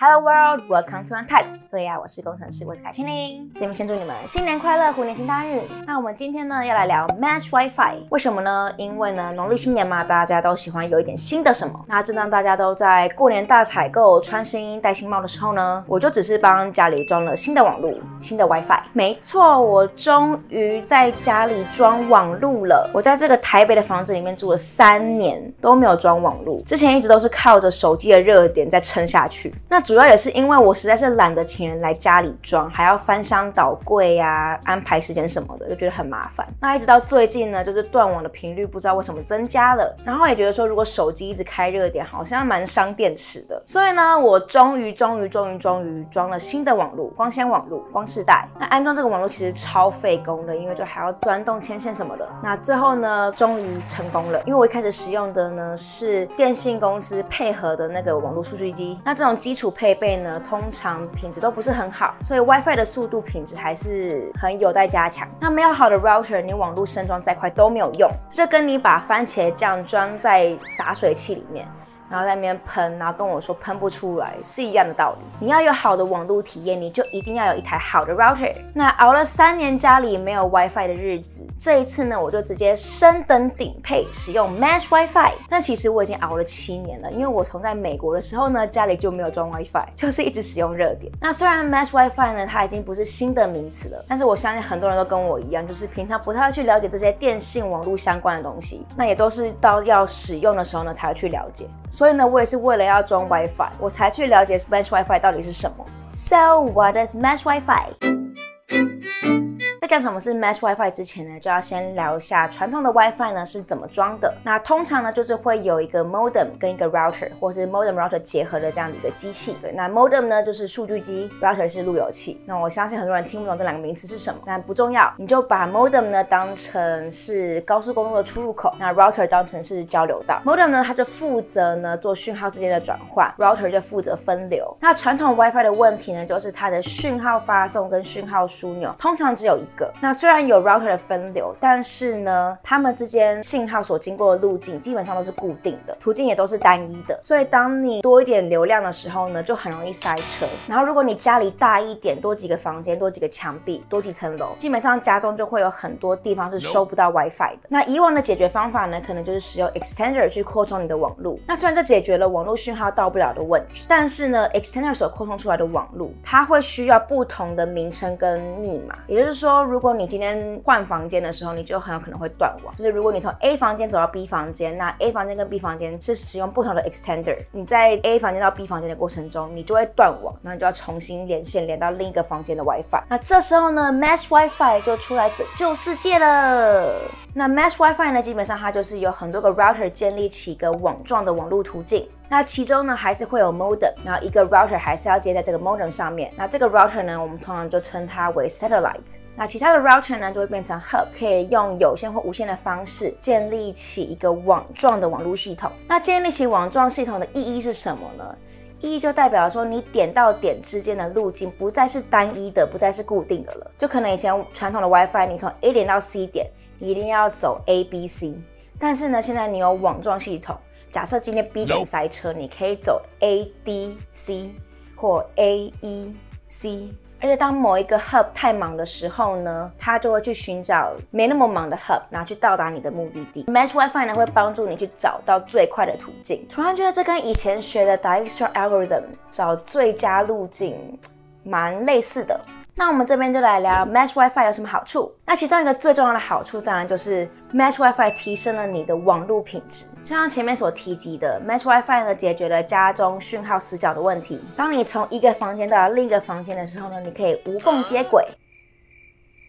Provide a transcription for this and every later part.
Hello world, welcome to Untype。对呀，我是工程师，我是凯青玲。这边先祝你们新年快乐，虎年行大运。那我们今天呢要来聊 Mesh WiFi，为什么呢？因为呢农历新年嘛，大家都喜欢有一点新的什么。那正当大家都在过年大采购、穿新衣、戴新帽的时候呢，我就只是帮家里装了新的网络、新的 WiFi。没错，我终于在家里装网络了。我在这个台北的房子里面住了三年，都没有装网络。之前一直都是靠着手机的热点在撑下去。那主要也是因为我实在是懒得请人来家里装，还要翻箱倒柜呀、安排时间什么的，就觉得很麻烦。那一直到最近呢，就是断网的频率不知道为什么增加了，然后也觉得说，如果手机一直开热点，好像蛮伤电池的。所以呢，我终于终于终于终于装了新的网络，光纤网络，光世代。那安装这个网络其实超费工的，因为就还要钻洞牵线什么的。那最后呢，终于成功了，因为我一开始使用的呢是电信公司配合的那个网络数据机，那这种基础。配备呢，通常品质都不是很好，所以 WiFi 的速度品质还是很有待加强。那没有好的 router，你网络升装再快都没有用，这跟你把番茄酱装在洒水器里面。然后在那边喷，然后跟我说喷不出来是一样的道理。你要有好的网络体验，你就一定要有一台好的 router。那熬了三年家里没有 WiFi 的日子，这一次呢，我就直接升等顶配，使用 Mesh WiFi。那其实我已经熬了七年了，因为我从在美国的时候呢，家里就没有装 WiFi，就是一直使用热点。那虽然 Mesh WiFi 呢，它已经不是新的名词了，但是我相信很多人都跟我一样，就是平常不太去了解这些电信网络相关的东西，那也都是到要使用的时候呢，才会去了解。所以呢，我也是为了要装 WiFi，我才去了解 Smash WiFi 到底是什么。So what is Mesh WiFi? 在讲什么是 Mesh WiFi 之前呢，就要先聊一下传统的 WiFi 呢是怎么装的。那通常呢就是会有一个 modem 跟一个 router，或是 modem router 结合的这样的一个机器。对，那 modem 呢就是数据机，router 是路由器。那我相信很多人听不懂这两个名词是什么，但不重要，你就把 modem 呢当成是高速公路的出入口，那 router 当成是交流道。modem 呢它就负责呢做讯号之间的转换，router 就负责分流。那传统 WiFi 的问题呢就是它的讯号发送跟讯号枢纽通常只有一个。那虽然有 router 的分流，但是呢，它们之间信号所经过的路径基本上都是固定的，途径也都是单一的。所以当你多一点流量的时候呢，就很容易塞车。然后如果你家里大一点，多几个房间，多几个墙壁，多几层楼，基本上家中就会有很多地方是收不到 WiFi 的。那以往的解决方法呢，可能就是使用 extender 去扩充你的网路。那虽然这解决了网络讯号到不了的问题，但是呢，extender 所扩充出来的网路，它会需要不同的名称跟密码。也就是说，如果你今天换房间的时候，你就很有可能会断网。就是如果你从 A 房间走到 B 房间，那 A 房间跟 B 房间是使用不同的 extender，你在 A 房间到 B 房间的过程中，你就会断网，那你就要重新连线连到另一个房间的 WiFi。那这时候呢，Mesh WiFi 就出来拯救世界了。那 Mesh WiFi 呢，基本上它就是有很多个 router 建立起一个网状的网络途径。那其中呢，还是会有 modem，然后一个 router 还是要接在这个 modem 上面。那这个 router 呢，我们通常就称它为 satellite。那其他的 router 呢，就会变成 hub，可以用有线或无线的方式建立起一个网状的网络系统。那建立起网状系统的意义是什么呢？意义就代表说，你点到点之间的路径不再是单一的，不再是固定的了。就可能以前传统的 WiFi，你从 A 点到 C 点，你一定要走 A、B、C。但是呢，现在你有网状系统。假设今天 B 点塞车，你可以走 A D C 或 A E C，而且当某一个 hub 太忙的时候呢，它就会去寻找没那么忙的 hub，然后去到达你的目的地。Mesh WiFi 呢会帮助你去找到最快的途径。突然觉得这跟以前学的 Dijkstra algorithm 找最佳路径蛮类似的。那我们这边就来聊 Mesh WiFi 有什么好处。那其中一个最重要的好处，当然就是 Mesh WiFi 提升了你的网络品质。就像前面所提及的，Mesh WiFi 呢解决了家中讯号死角的问题。当你从一个房间到另一个房间的时候呢，你可以无缝接轨。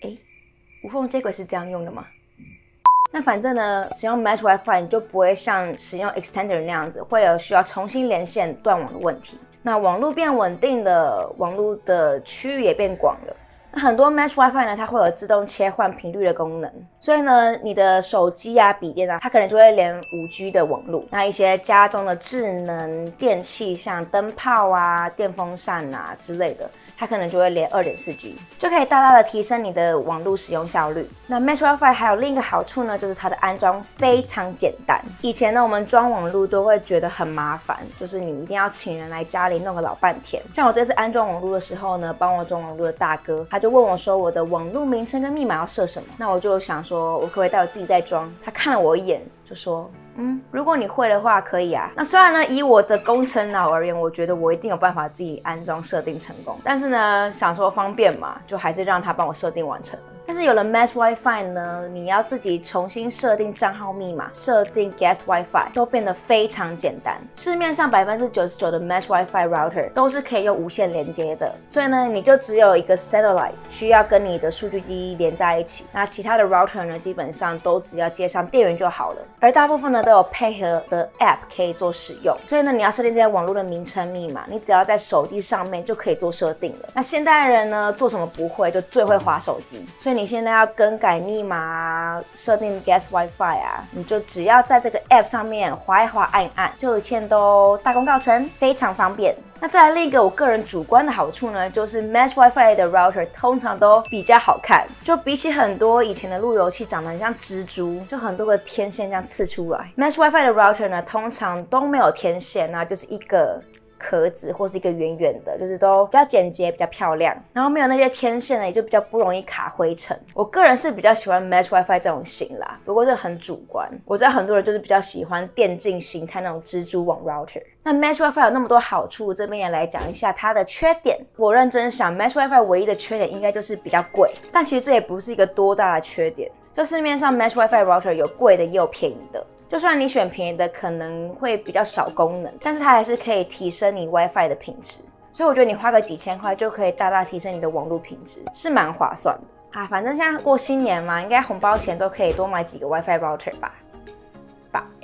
诶，无缝接轨是这样用的吗？那反正呢，使用 Mesh WiFi 你就不会像使用 Extender 那样子，会有需要重新连线断网的问题。那网络变稳定了，网络的区域也变广了，那很多 Mesh WiFi 呢，它会有自动切换频率的功能，所以呢，你的手机啊、笔电啊，它可能就会连 5G 的网络。那一些家中的智能电器，像灯泡啊、电风扇啊之类的。它可能就会连二点四 G，就可以大大的提升你的网络使用效率。那 Mesh WiFi 还有另一个好处呢，就是它的安装非常简单。以前呢，我们装网络都会觉得很麻烦，就是你一定要请人来家里弄个老半天。像我这次安装网络的时候呢，帮我装网络的大哥，他就问我说，我的网络名称跟密码要设什么？那我就想说，我可不可以带我自己再装？他看了我一眼，就说。嗯，如果你会的话，可以啊。那虽然呢，以我的工程脑而言，我觉得我一定有办法自己安装设定成功。但是呢，想说方便嘛，就还是让他帮我设定完成。但是有了 Mesh WiFi 呢，你要自己重新设定账号密码、设定 Guest WiFi 都变得非常简单。市面上百分之九十九的 Mesh WiFi router 都是可以用无线连接的，所以呢，你就只有一个 satellite 需要跟你的数据机连在一起。那其他的 router 呢，基本上都只要接上电源就好了。而大部分呢都有配合的 app 可以做使用，所以呢，你要设定这些网络的名称密码，你只要在手机上面就可以做设定了。那现代人呢，做什么不会，就最会滑手机，所以。你现在要更改密码啊，设定 Guest WiFi 啊，你就只要在这个 App 上面滑一滑，按一按，就一切都大功告成，非常方便。那再来另一个我个人主观的好处呢，就是 Mesh WiFi 的 router 通常都比较好看，就比起很多以前的路由器长得很像蜘蛛，就很多个天线这样刺出来。Mesh WiFi 的 router 呢，通常都没有天线啊，就是一个。壳子或是一个圆圆的，就是都比较简洁，比较漂亮，然后没有那些天线呢，也就比较不容易卡灰尘。我个人是比较喜欢 Mesh WiFi 这种型啦，不过这很主观。我知道很多人就是比较喜欢电竞形态那种蜘蛛网 router。那 Mesh WiFi 有那么多好处，这边也来讲一下它的缺点。我认真想，Mesh WiFi 唯一的缺点应该就是比较贵，但其实这也不是一个多大的缺点。就市面上 Mesh WiFi router 有贵的也有便宜的。就算你选便宜的，可能会比较少功能，但是它还是可以提升你 WiFi 的品质。所以我觉得你花个几千块就可以大大提升你的网络品质，是蛮划算的啊。反正现在过新年嘛，应该红包钱都可以多买几个 WiFi router 吧。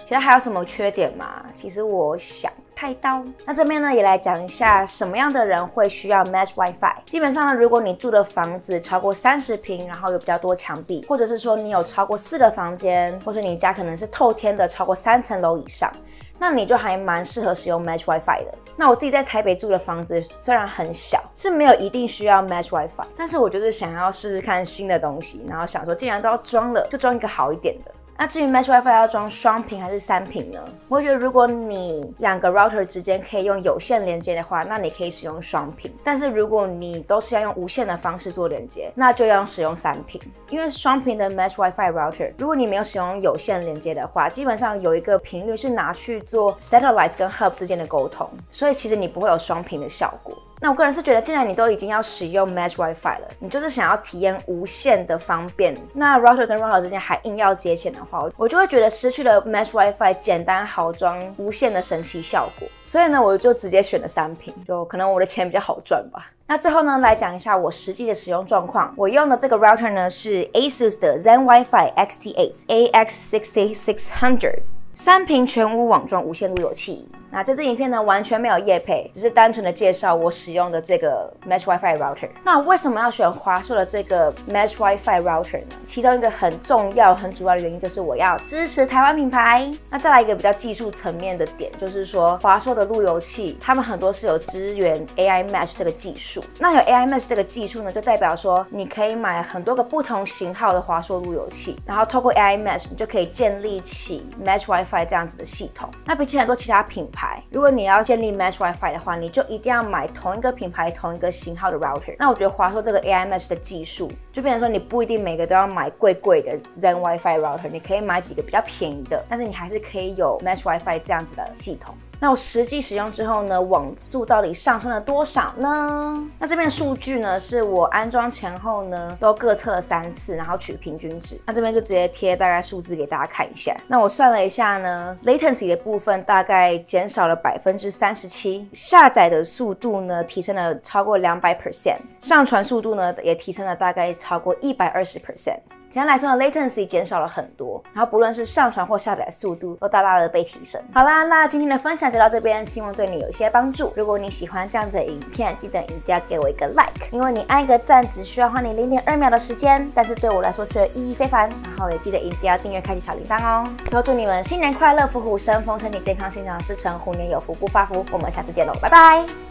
其实还有什么缺点吗？其实我想。太刀，那这边呢也来讲一下什么样的人会需要 Mesh WiFi。基本上呢，如果你住的房子超过三十平，然后有比较多墙壁，或者是说你有超过四个房间，或是你家可能是透天的，超过三层楼以上，那你就还蛮适合使用 Mesh WiFi 的。那我自己在台北住的房子虽然很小，是没有一定需要 Mesh WiFi，但是我就是想要试试看新的东西，然后想说既然都要装了，就装一个好一点的。那至于 Mesh WiFi 要装双频还是三频呢？我觉得如果你两个 router 之间可以用有线连接的话，那你可以使用双频。但是如果你都是要用无线的方式做连接，那就要使用三频。因为双频的 Mesh WiFi router，如果你没有使用有线连接的话，基本上有一个频率是拿去做 satellite 跟 hub 之间的沟通，所以其实你不会有双频的效果。那我个人是觉得，既然你都已经要使用 Mesh WiFi 了，你就是想要体验无线的方便，那 router 跟 router 之间还硬要接线的话，我就会觉得失去了 Mesh WiFi 简单好装无线的神奇效果。所以呢，我就直接选了三瓶，就可能我的钱比较好赚吧。那最后呢，来讲一下我实际的使用状况。我用的这个 router 呢是 ASUS 的 Zen WiFi XT8 AX6600，三瓶全屋网装无线路由器。那这支影片呢，完全没有业配，只是单纯的介绍我使用的这个 Mesh WiFi router。那为什么要选华硕的这个 Mesh WiFi router 呢？其中一个很重要、很主要的原因就是我要支持台湾品牌。那再来一个比较技术层面的点，就是说华硕的路由器，他们很多是有支援 AI Mesh 这个技术。那有 AI Mesh 这个技术呢，就代表说你可以买很多个不同型号的华硕路由器，然后透过 AI Mesh，你就可以建立起 Mesh WiFi 这样子的系统。那比起很多其他品牌，如果你要建立 Mesh WiFi 的话，你就一定要买同一个品牌、同一个型号的 router。那我觉得华硕这个 AI Mesh 的技术，就变成说你不一定每个都要买贵贵的 Zen WiFi router，你可以买几个比较便宜的，但是你还是可以有 Mesh WiFi 这样子的系统。那我实际使用之后呢，网速到底上升了多少呢？那这边数据呢，是我安装前后呢都各测了三次，然后取平均值。那这边就直接贴大概数字给大家看一下。那我算了一下呢，latency 的部分大概减少了百分之三十七，下载的速度呢提升了超过两百 percent，上传速度呢也提升了大概超过一百二十 percent。简单来说，latency 减少了很多，然后不论是上传或下载速度都大大的被提升。好啦，那今天的分享。享就到这边，希望对你有一些帮助。如果你喜欢这样子的影片，记得一定要给我一个 like，因为你按一个赞只需要花你零点二秒的时间，但是对我来说却意义非凡。然后也记得一定要订阅、开启小铃铛哦。最后祝你们新年快乐，虎虎生风，身体健康，心想事成，虎年有福不发福。我们下次见喽，拜拜。